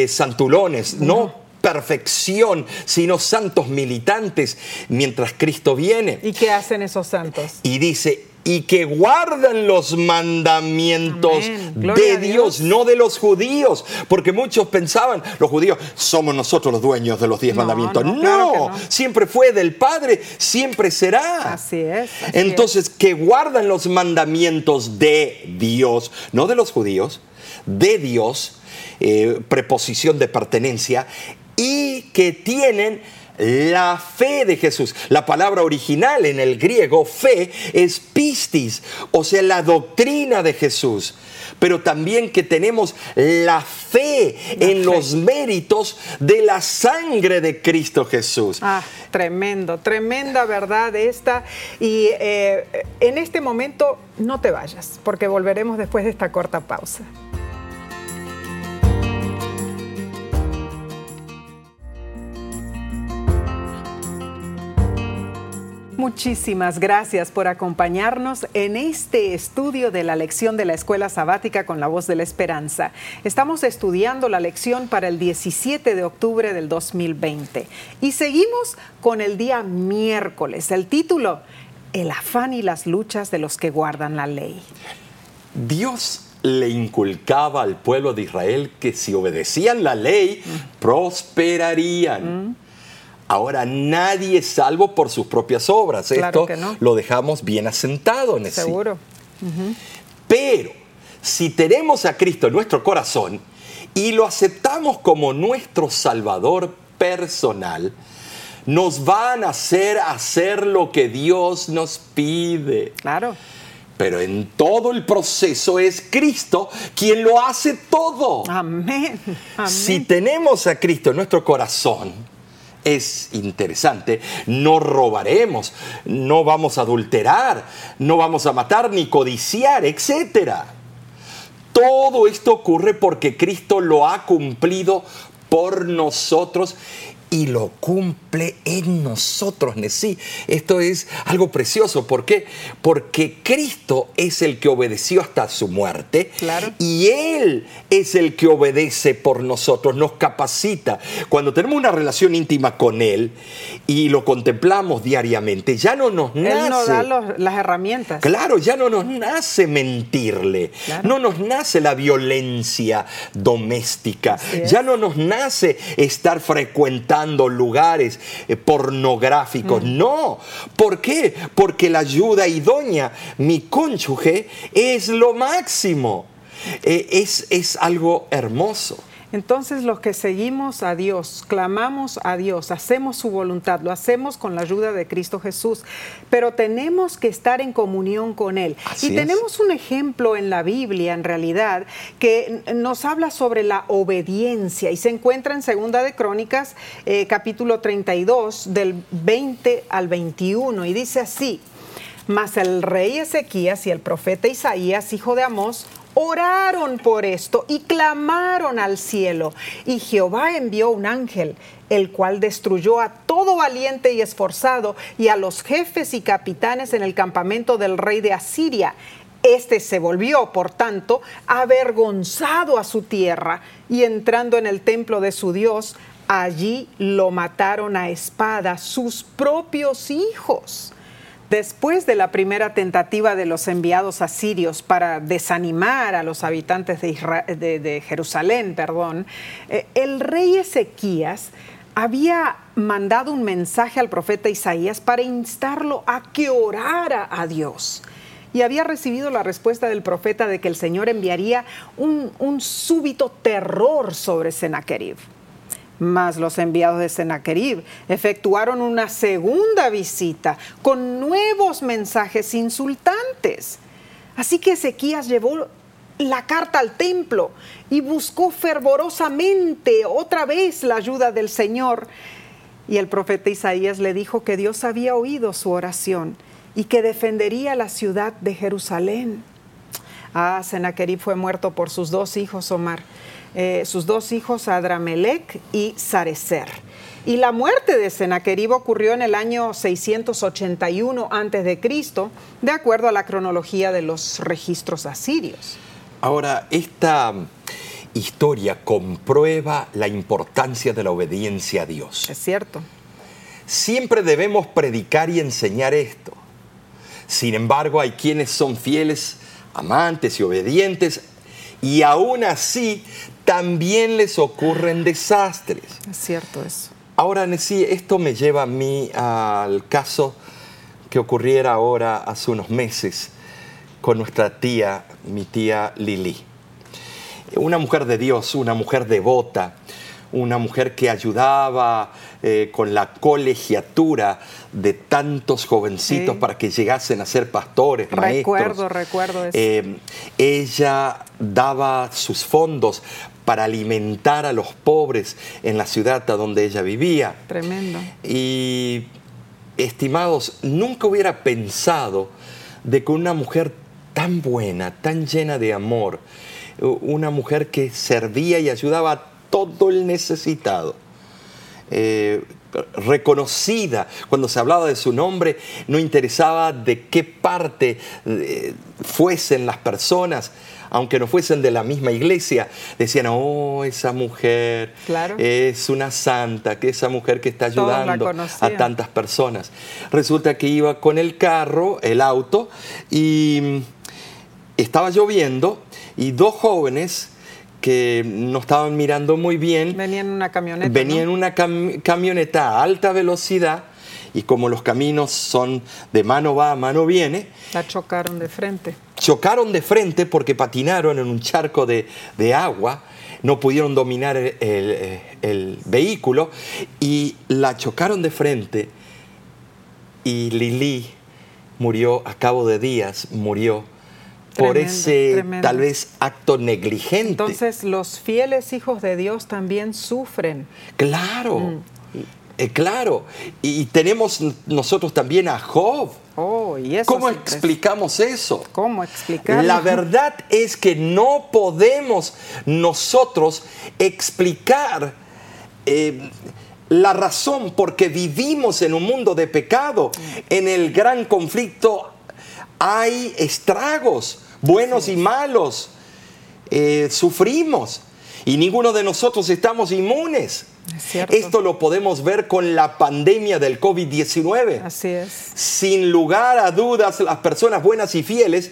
santulones, no perfección, sino santos militantes mientras Cristo viene. ¿Y qué hacen esos santos? Y dice, y que guardan los mandamientos de Dios, no de los judíos, porque muchos pensaban, los judíos, somos nosotros los dueños de los diez mandamientos. No, siempre fue del Padre, siempre será. Así es. Entonces, que guardan los mandamientos de Dios, no de los judíos, de Dios, eh, preposición de pertenencia, y que tienen la fe de Jesús. La palabra original en el griego, fe, es pistis, o sea, la doctrina de Jesús. Pero también que tenemos la fe en los méritos de la sangre de Cristo Jesús. Ah, tremendo, tremenda verdad esta. Y eh, en este momento no te vayas, porque volveremos después de esta corta pausa. Muchísimas gracias por acompañarnos en este estudio de la lección de la Escuela Sabática con la voz de la Esperanza. Estamos estudiando la lección para el 17 de octubre del 2020 y seguimos con el día miércoles. El título, El afán y las luchas de los que guardan la ley. Dios le inculcaba al pueblo de Israel que si obedecían la ley, prosperarían. Ahora nadie es salvo por sus propias obras. Esto lo dejamos bien asentado en ese. Seguro. Pero si tenemos a Cristo en nuestro corazón y lo aceptamos como nuestro Salvador personal, nos van a hacer hacer lo que Dios nos pide. Claro. Pero en todo el proceso es Cristo quien lo hace todo. Amén. Si tenemos a Cristo en nuestro corazón, es interesante, no robaremos, no vamos a adulterar, no vamos a matar ni codiciar, etc. Todo esto ocurre porque Cristo lo ha cumplido por nosotros y lo cumple en nosotros. Sí, esto es algo precioso. ¿Por qué? Porque Cristo es el que obedeció hasta su muerte y Él es el que obedece por nosotros, nos capacita. Cuando tenemos una relación íntima con Él y lo contemplamos diariamente, ya no nos nace. Él nos da las herramientas. Claro, ya no nos nace mentirle, no nos nace la violencia doméstica, ya no nos nace estar frecuentando lugares eh, pornográficos. Mm. No. ¿Por qué? Porque la ayuda idónea, mi cónyuge, es lo máximo. Eh, es, es algo hermoso. Entonces los que seguimos a Dios, clamamos a Dios, hacemos su voluntad, lo hacemos con la ayuda de Cristo Jesús, pero tenemos que estar en comunión con Él. y tenemos un ejemplo en la Biblia, en realidad, que nos habla sobre la obediencia y se encuentra en Segunda de Crónicas, eh, capítulo 32, del 20 al 21, y dice así. Mas el rey Ezequías y el profeta Isaías, hijo de Amós, oraron por esto y clamaron al cielo. Y Jehová envió un ángel, el cual destruyó a todo valiente y esforzado y a los jefes y capitanes en el campamento del rey de Asiria. Este se volvió, por tanto, avergonzado a su tierra y entrando en el templo de su Dios, allí lo mataron a espada sus propios hijos. Después de la primera tentativa de los enviados asirios para desanimar a los habitantes de, Jerusalén, perdón, eh, el rey Ezequías había mandado un mensaje al profeta Isaías para instarlo a que orara a Dios. Y había recibido la respuesta del profeta de que el Señor enviaría un, un súbito terror sobre Sennacherib. Mas los enviados de Sennacherib efectuaron una segunda visita con nuevos mensajes insultantes. Así que Ezequías llevó la carta al templo y buscó fervorosamente otra vez la ayuda del Señor. Y el profeta Isaías le dijo que Dios había oído su oración y que defendería la ciudad de Jerusalén. Ah, Sennacherib fue muerto por sus dos hijos, Omar. Eh, sus dos hijos Adramelech y Sarecer. Y la muerte de Sennacherib ocurrió en el año 681 a.C., de acuerdo a la cronología de los registros asirios. Ahora, esta historia comprueba la importancia de la obediencia a Dios. Es cierto. Siempre debemos predicar y enseñar esto. Sin embargo, hay quienes son fieles, amantes y obedientes, y aún así también les ocurren desastres. Es cierto eso. Ahora, sí, esto me lleva a mí al caso que ocurriera ahora hace unos meses con nuestra tía, mi tía Lili. Una mujer de Dios, una mujer devota, una mujer que ayudaba eh, con la colegiatura de tantos jovencitos para que llegasen a ser pastores, recuerdo, Recuerdo, eso. Eh, ella daba sus fondos para alimentar a los pobres en la ciudad a donde ella vivía. Tremendo. Y, estimados, nunca hubiera pensado de que una mujer tan buena, tan llena de amor, una mujer que servía y ayudaba a todo el necesitado, eh, reconocida. Cuando se hablaba de su nombre, no interesaba de qué parte eh, fuesen las personas, aunque no fuesen de la misma iglesia, decían, oh, esa mujer es una santa, que esa mujer que está ayudando a tantas personas. Resulta que iba con el carro, el auto, y estaba lloviendo y dos jóvenes que no estaban mirando muy bien. Venían en una camioneta. Venían en una camioneta a alta velocidad y como los caminos son de mano va, mano viene. La chocaron de frente. Chocaron de frente porque patinaron en un charco de, agua, no pudieron dominar el, el, vehículo y la chocaron de frente y Lili murió a cabo de días, murió por ese tal vez acto negligente. Entonces los fieles hijos de Dios también sufren. Claro, mm. eh, claro. Y tenemos nosotros también a Job. Oh, ¿y eso ¿Cómo explicamos eso? ¿Cómo explicar? La verdad es que no podemos nosotros explicar eh, la razón por que vivimos en un mundo de pecado. Mm. En el gran conflicto hay estragos buenos y malos. Eh, sufrimos y ninguno de nosotros estamos inmunes. Esto lo podemos ver con la pandemia del COVID-19. Así es. Sin lugar a dudas, las personas buenas y fieles,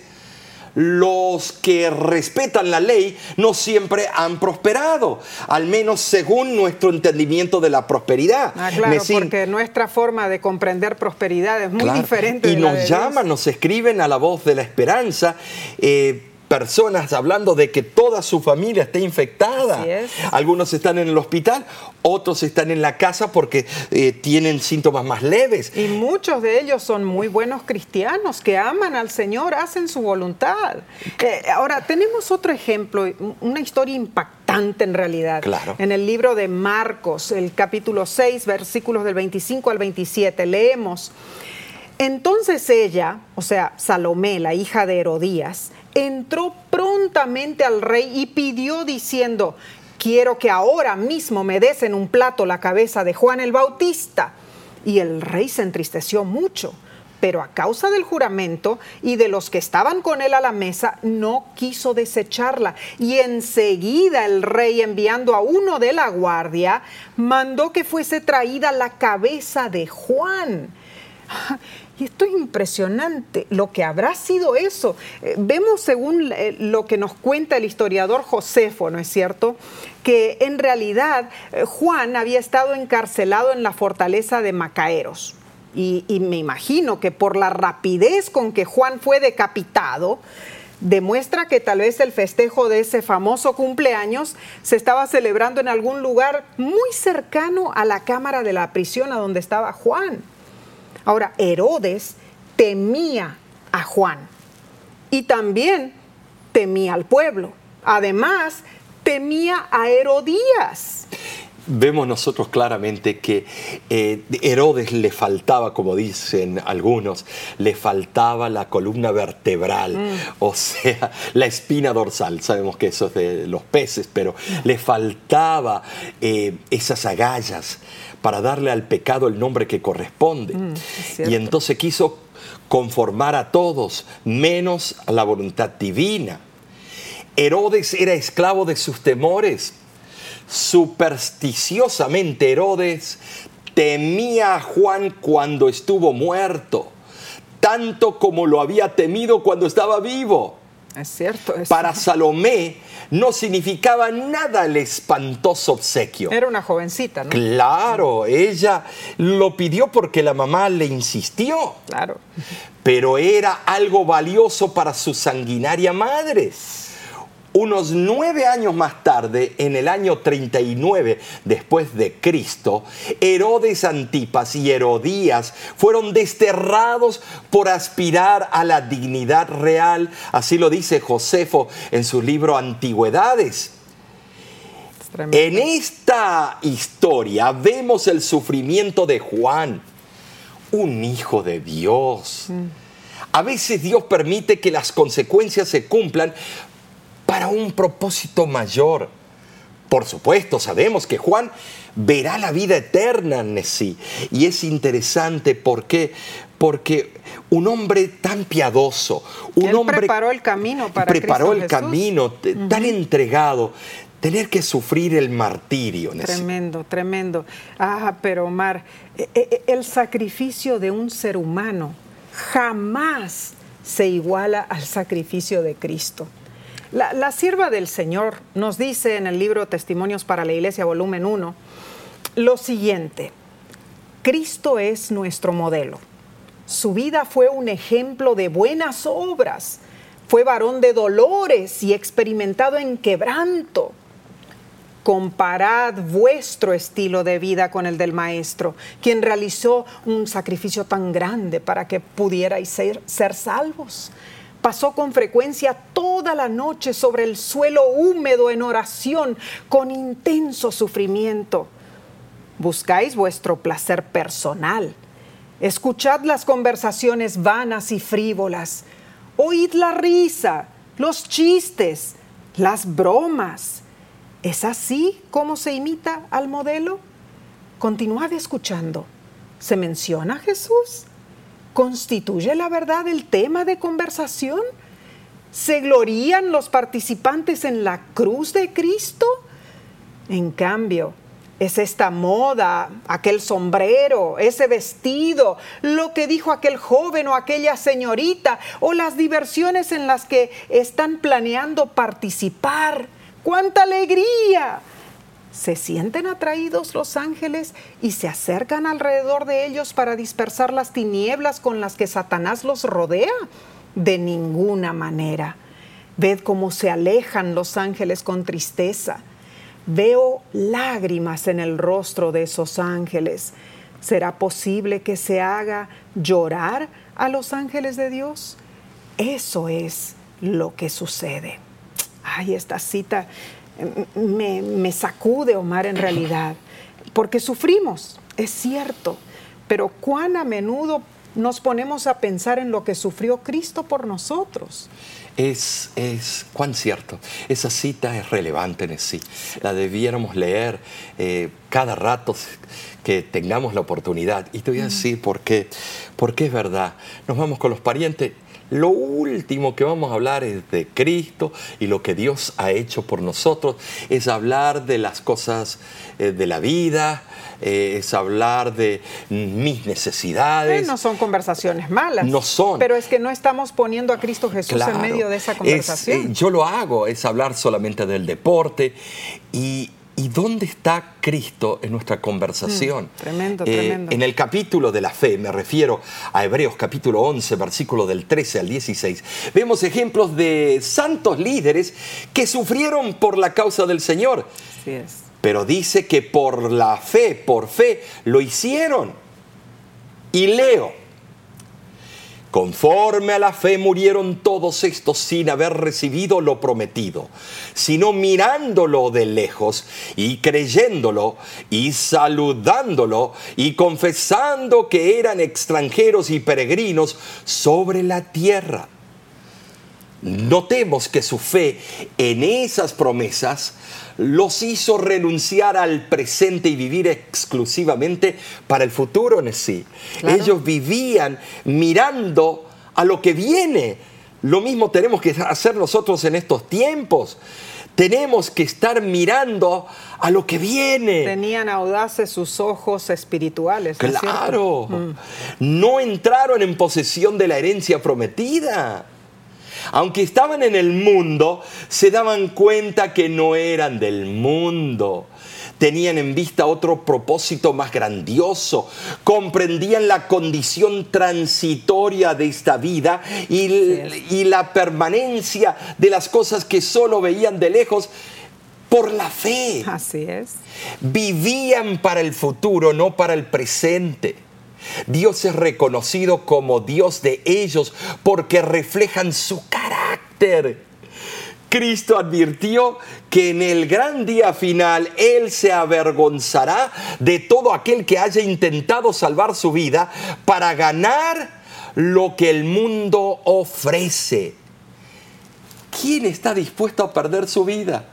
los que respetan la ley, no siempre han prosperado, al menos según nuestro entendimiento de la prosperidad. Ah, claro, porque nuestra forma de comprender prosperidad es muy diferente. Y nos llaman, nos escriben a la voz de la esperanza. Eh, personas hablando de que toda su familia está infectada. Algunos están en el hospital, otros están en la casa porque eh, tienen síntomas más leves. Y muchos de ellos son muy buenos cristianos que aman al Señor, hacen su voluntad. Eh, ahora, tenemos otro ejemplo, una historia impactante en realidad. Claro. En el libro de Marcos, el capítulo 6, versículos del 25 al 27, leemos. Entonces ella, o sea, Salomé, la hija de Herodías, entró prontamente al rey y pidió diciendo, quiero que ahora mismo me des en un plato la cabeza de Juan el Bautista. Y el rey se entristeció mucho, pero a causa del juramento y de los que estaban con él a la mesa, no quiso desecharla. Y enseguida el rey, enviando a uno de la guardia, mandó que fuese traída la cabeza de Juan. Y esto es impresionante, lo que habrá sido eso. Eh, vemos según eh, lo que nos cuenta el historiador Josefo, ¿no es cierto? Que en realidad eh, Juan había estado encarcelado en la fortaleza de Macaeros. Y, y me imagino que por la rapidez con que Juan fue decapitado, demuestra que tal vez el festejo de ese famoso cumpleaños se estaba celebrando en algún lugar muy cercano a la cámara de la prisión a donde estaba Juan. Ahora, Herodes temía a Juan y también temía al pueblo. Además, temía a Herodías. Vemos nosotros claramente que eh, Herodes le faltaba, como dicen algunos, le faltaba la columna vertebral, mm. o sea, la espina dorsal. Sabemos que eso es de los peces, pero le faltaba eh, esas agallas para darle al pecado el nombre que corresponde. Mm, y entonces quiso conformar a todos, menos a la voluntad divina. Herodes era esclavo de sus temores. Supersticiosamente Herodes temía a Juan cuando estuvo muerto, tanto como lo había temido cuando estaba vivo. Es cierto. Para Salomé no significaba nada el espantoso obsequio. Era una jovencita, ¿no? Claro, ella lo pidió porque la mamá le insistió. Claro. Pero era algo valioso para su sanguinaria madre. Unos nueve años más tarde, en el año 39 después de Cristo, Herodes Antipas y Herodías fueron desterrados por aspirar a la dignidad real, así lo dice Josefo en su libro Antigüedades. En esta historia vemos el sufrimiento de Juan, un hijo de Dios. Mm. A veces Dios permite que las consecuencias se cumplan para un propósito mayor, por supuesto, sabemos que Juan verá la vida eterna en sí. Y es interesante porque, porque un hombre tan piadoso, un Él hombre preparó el camino para preparó Cristo el Jesús. camino, tan entregado, tener que sufrir el martirio. Nessie. Tremendo, tremendo. Ah, pero Omar, e- e- el sacrificio de un ser humano jamás se iguala al sacrificio de Cristo. La, sierva del Señor nos dice en el libro Testimonios para la Iglesia, volumen 1, lo siguiente, Cristo es nuestro modelo. Su vida fue un ejemplo de buenas obras. Fue varón de dolores y experimentado en quebranto. Comparad vuestro estilo de vida con el del Maestro, quien realizó un sacrificio tan grande para que pudierais ser, ser salvos. Pasó con frecuencia toda la noche sobre el suelo húmedo en oración, con intenso sufrimiento. Buscáis vuestro placer personal. Escuchad las conversaciones vanas y frívolas. Oíd la risa, los chistes, las bromas. ¿Es así como se imita al modelo? Continuad escuchando. ¿Se menciona a Jesús? ¿Constituye la verdad el tema de conversación? ¿Se glorían los participantes en la cruz de Cristo? En cambio, es esta moda, aquel sombrero, ese vestido, lo que dijo aquel joven o aquella señorita, o las diversiones en las que están planeando participar. ¡Cuánta alegría! Se sienten atraídos los ángeles y se acercan alrededor de ellos para dispersar las tinieblas con las que Satanás los rodea. De ninguna manera. Ved cómo se alejan los ángeles con tristeza. Veo lágrimas en el rostro de esos ángeles. ¿Será posible que se haga llorar a los ángeles de Dios? Eso es lo que sucede. Ay, esta cita me, me sacude, Omar, en realidad, porque sufrimos, es cierto, pero cuán a menudo nos ponemos a pensar en lo que sufrió Cristo por nosotros. Es, es, cuán cierto. Esa cita es relevante en sí. La debiéramos leer eh, cada rato que tengamos la oportunidad. Y te voy a decir por qué. Porque es verdad. Nos vamos con los parientes. Lo último que vamos a hablar es de Cristo y lo que Dios ha hecho por nosotros. Es hablar de las cosas eh, de la vida, eh, es hablar de mis necesidades. Eh, no son conversaciones malas. No son. Pero es que no estamos poniendo a Cristo Jesús Claro. en medio de esa Es, conversación. eh, yo lo hago, es hablar solamente del deporte. Y, ¿y dónde está Cristo en nuestra conversación? Mm, tremendo, Eh, tremendo. En el capítulo de la fe, me refiero a Hebreos capítulo 11, versículo del 13 al 16, vemos ejemplos de santos líderes que sufrieron por la causa del Señor. Así es. Pero dice que por la fe, por fe, lo hicieron. Y leo, conforme a la fe murieron todos estos sin haber recibido lo prometido, sino mirándolo de lejos y creyéndolo y saludándolo y confesando que eran extranjeros y peregrinos sobre la tierra. Notemos que su fe en esas promesas los hizo renunciar al presente y vivir exclusivamente para el futuro en sí. Claro. Ellos vivían mirando a lo que viene. Lo mismo tenemos que hacer nosotros en estos tiempos. Tenemos que estar mirando a lo que viene. Tenían audaces sus ojos espirituales. ¿no es cierto? Claro. Mm. No entraron en posesión de la herencia prometida. Aunque estaban en el mundo, se daban cuenta que no eran del mundo. Tenían en vista otro propósito más grandioso. Comprendían la condición transitoria de esta vida y, y la permanencia de las cosas que solo veían de lejos por la fe. Así es. Vivían para el futuro, no para el presente. Dios es reconocido como Dios de ellos porque reflejan su carácter. Cristo advirtió que en el gran día final Él se avergonzará de todo aquel que haya intentado salvar su vida para ganar lo que el mundo ofrece. ¿Quién está dispuesto a perder su vida?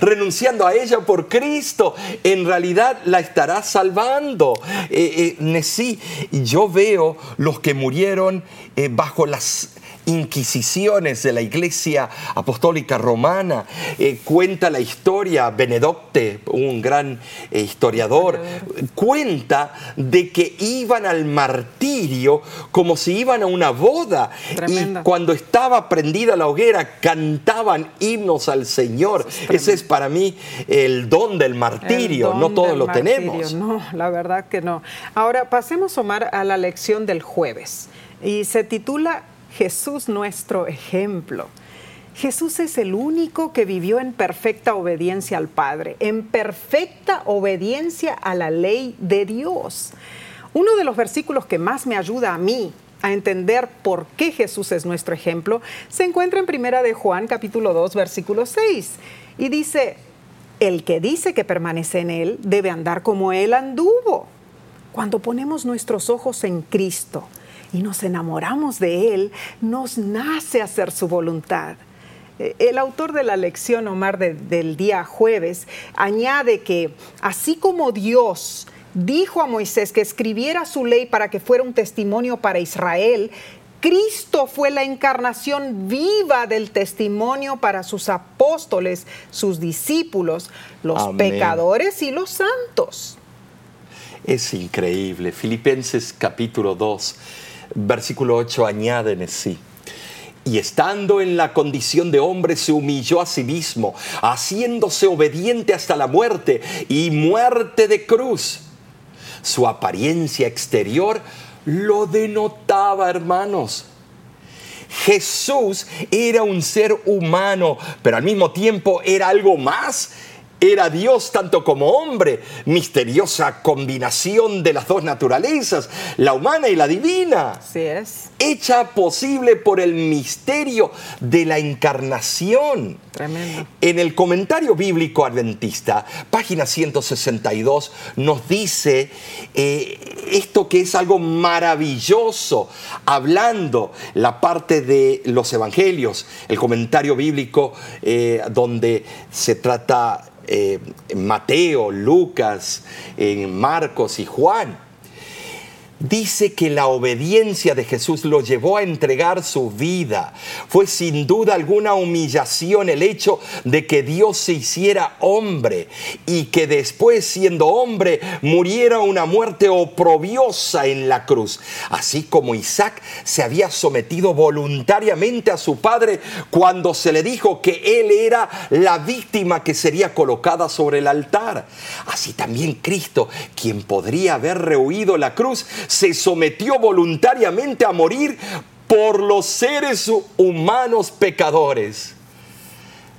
Renunciando a ella por Cristo, en realidad la estará salvando. Eh, eh, yo veo los que murieron eh, bajo las inquisiciones de la Iglesia Apostólica Romana. Eh, cuenta la historia, Benedocte, un gran eh, historiador, cuenta de que iban al martirio como si iban a una boda. Y cuando estaba prendida la hoguera, cantaban himnos al Señor. Ese es para mí el don del martirio. no todos lo tenemos. No, la verdad que no. Ahora pasemos, Omar, a la lección del jueves. Y se titula Jesús nuestro ejemplo. Jesús es el único que vivió en perfecta obediencia al Padre, en perfecta obediencia a la ley de Dios. Uno de los versículos que más me ayuda a mí a entender por qué Jesús es nuestro ejemplo se encuentra en Primera de Juan capítulo 2 versículo 6 y dice, el que dice que permanece en él debe andar como él anduvo. Cuando ponemos nuestros ojos en Cristo, y nos enamoramos de Él, nos nace hacer su voluntad. Eh, el autor de la lección, Omar, del día jueves, añade que así como Dios dijo a Moisés que escribiera su ley para que fuera un testimonio para Israel, Cristo fue la encarnación viva del testimonio para sus apóstoles, sus discípulos, los pecadores y los santos. Es increíble. Filipenses capítulo 2 versículo 8 añade sí. Y estando en la condición de hombre, se humilló a sí mismo, haciéndose obediente hasta la muerte y muerte de cruz. Su apariencia exterior lo denotaba, hermanos. Jesús era un ser humano, pero al mismo tiempo era algo más era Dios tanto como hombre, misteriosa combinación de las dos naturalezas, la humana y la divina. Así es. Hecha posible por el misterio de la encarnación. Tremendo. En el comentario bíblico adventista, página 162, nos dice eh, esto que es algo maravilloso, hablando la parte de los evangelios, el comentario bíblico eh, donde se trata eh, Mateo, Lucas, Marcos y Juan dice que la obediencia de Jesús lo llevó a entregar su vida. Fue sin duda alguna humillación el hecho de que Dios se hiciera hombre y que después siendo hombre muriera una muerte oprobiosa en la cruz. Así como Isaac se había sometido voluntariamente a su padre cuando se le dijo que él era la víctima que sería colocada sobre el altar. Así también Cristo, quien podría haber rehuido la cruz, se sometió voluntariamente a morir por los seres humanos pecadores.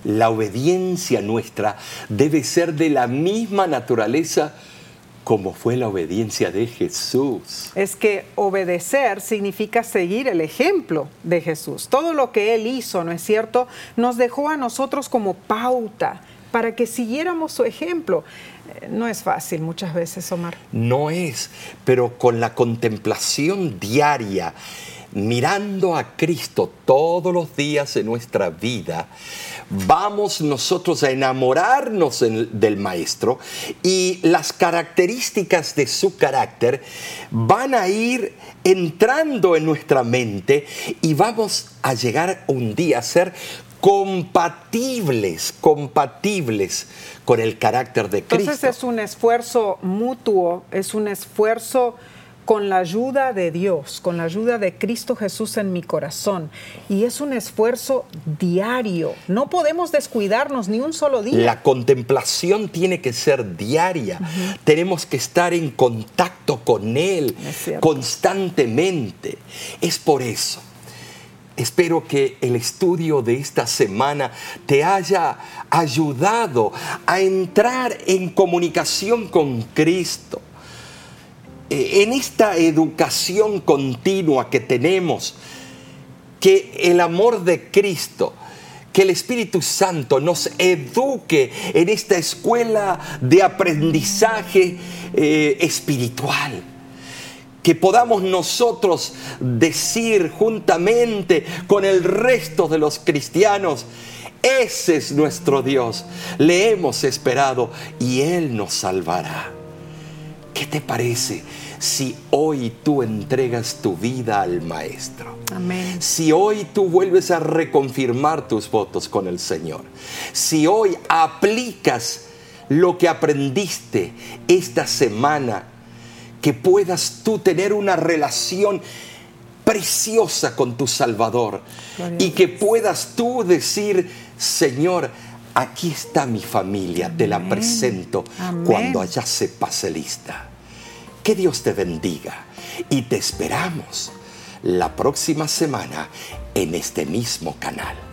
La obediencia nuestra debe ser de la misma naturaleza como fue la obediencia de Jesús. Es que obedecer significa seguir el ejemplo de Jesús. Todo lo que Él hizo, ¿no es cierto?, nos dejó a nosotros como pauta para que siguiéramos su ejemplo. No es fácil muchas veces, Omar. No es, pero con la contemplación diaria, mirando a Cristo todos los días de nuestra vida, vamos nosotros a enamorarnos del Maestro y las características de su carácter van a ir entrando en nuestra mente y vamos a llegar un día a ser compatibles, compatibles con el carácter de Cristo. Entonces es un esfuerzo mutuo, es un esfuerzo con la ayuda de Dios, con la ayuda de Cristo Jesús en mi corazón. Y es un esfuerzo diario. No podemos descuidarnos ni un solo día. La contemplación tiene que ser diaria. Tenemos que estar en contacto con Él constantemente. Es por eso Espero que el estudio de esta semana te haya ayudado a entrar en comunicación con Cristo. Eh, en esta educación continua que tenemos, que el amor de Cristo, que el Espíritu Santo nos eduque en esta escuela de aprendizaje eh, espiritual que podamos nosotros decir juntamente con el resto de los cristianos, Ese es nuestro Dios. Le hemos esperado y Él nos salvará. ¿Qué te parece si hoy tú entregas tu vida al Maestro? Amén. Si hoy tú vuelves a reconfirmar tus votos con el Señor. Si hoy aplicas lo que aprendiste esta semana, que puedas tú tener una relación preciosa con tu Salvador y que puedas tú decir, Señor, aquí está mi familia, te la presento cuando allá se pase lista. Que Dios te bendiga y te esperamos la próxima semana en este mismo canal.